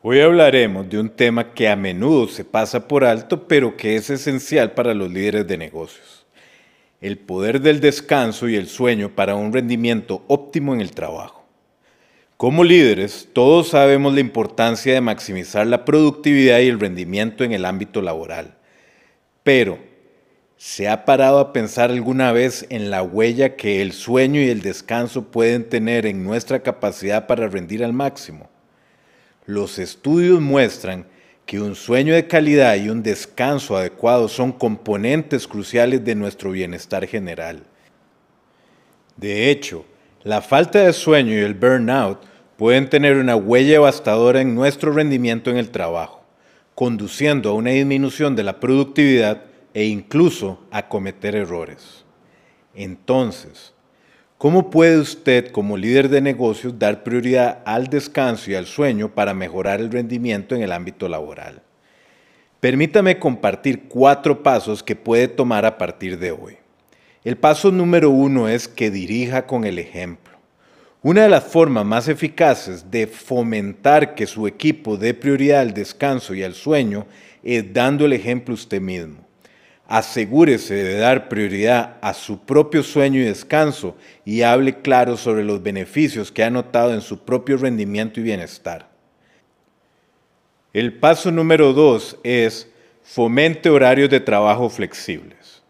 Hoy hablaremos de un tema que a menudo se pasa por alto, pero que es esencial para los líderes de negocios. El poder del descanso y el sueño para un rendimiento óptimo en el trabajo. Como líderes, todos sabemos la importancia de maximizar la productividad y el rendimiento en el ámbito laboral. Pero, ¿se ha parado a pensar alguna vez en la huella que el sueño y el descanso pueden tener en nuestra capacidad para rendir al máximo? Los estudios muestran que un sueño de calidad y un descanso adecuado son componentes cruciales de nuestro bienestar general. De hecho, la falta de sueño y el burnout pueden tener una huella devastadora en nuestro rendimiento en el trabajo, conduciendo a una disminución de la productividad e incluso a cometer errores. Entonces, ¿Cómo puede usted como líder de negocios dar prioridad al descanso y al sueño para mejorar el rendimiento en el ámbito laboral? Permítame compartir cuatro pasos que puede tomar a partir de hoy. El paso número uno es que dirija con el ejemplo. Una de las formas más eficaces de fomentar que su equipo dé prioridad al descanso y al sueño es dando el ejemplo usted mismo asegúrese de dar prioridad a su propio sueño y descanso y hable claro sobre los beneficios que ha notado en su propio rendimiento y bienestar. El paso número dos es fomente horarios de trabajo flexibles.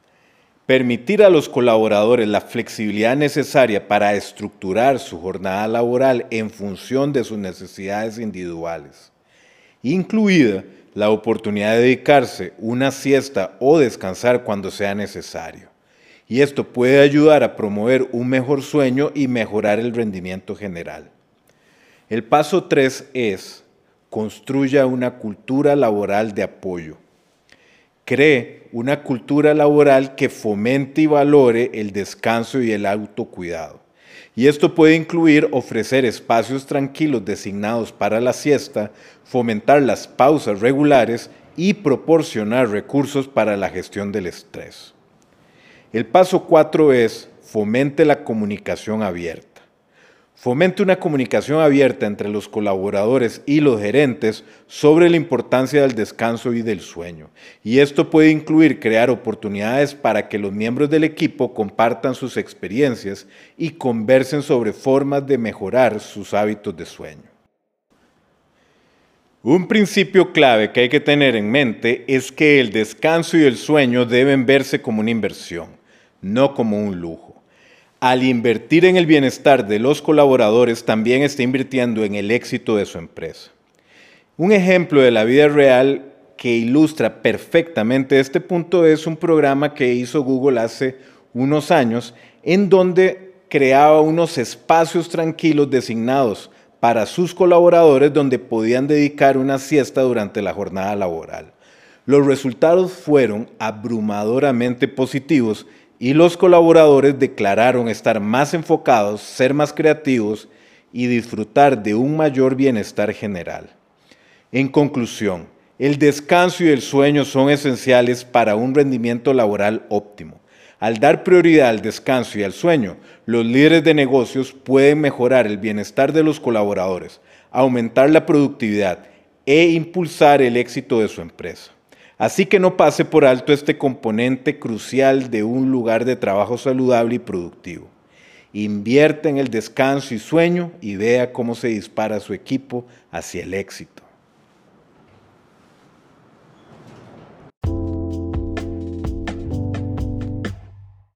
Permitir a los colaboradores la flexibilidad necesaria para estructurar su jornada laboral en función de sus necesidades individuales, incluida la oportunidad de dedicarse una siesta o descansar cuando sea necesario. Y esto puede ayudar a promover un mejor sueño y mejorar el rendimiento general. El paso 3 es, construya una cultura laboral de apoyo. Cree una cultura laboral que fomente y valore el descanso y el autocuidado. Y esto puede incluir ofrecer espacios tranquilos designados para la siesta, fomentar las pausas regulares y proporcionar recursos para la gestión del estrés. El paso 4 es fomente la comunicación abierta. Fomente una comunicación abierta entre los colaboradores y los gerentes sobre la importancia del descanso y del sueño. Y esto puede incluir crear oportunidades para que los miembros del equipo compartan sus experiencias y conversen sobre formas de mejorar sus hábitos de sueño. Un principio clave que hay que tener en mente es que el descanso y el sueño deben verse como una inversión, no como un lujo al invertir en el bienestar de los colaboradores, también está invirtiendo en el éxito de su empresa. Un ejemplo de la vida real que ilustra perfectamente este punto es un programa que hizo Google hace unos años, en donde creaba unos espacios tranquilos designados para sus colaboradores donde podían dedicar una siesta durante la jornada laboral. Los resultados fueron abrumadoramente positivos y los colaboradores declararon estar más enfocados, ser más creativos y disfrutar de un mayor bienestar general. En conclusión, el descanso y el sueño son esenciales para un rendimiento laboral óptimo. Al dar prioridad al descanso y al sueño, los líderes de negocios pueden mejorar el bienestar de los colaboradores, aumentar la productividad e impulsar el éxito de su empresa. Así que no pase por alto este componente crucial de un lugar de trabajo saludable y productivo. Invierte en el descanso y sueño y vea cómo se dispara su equipo hacia el éxito.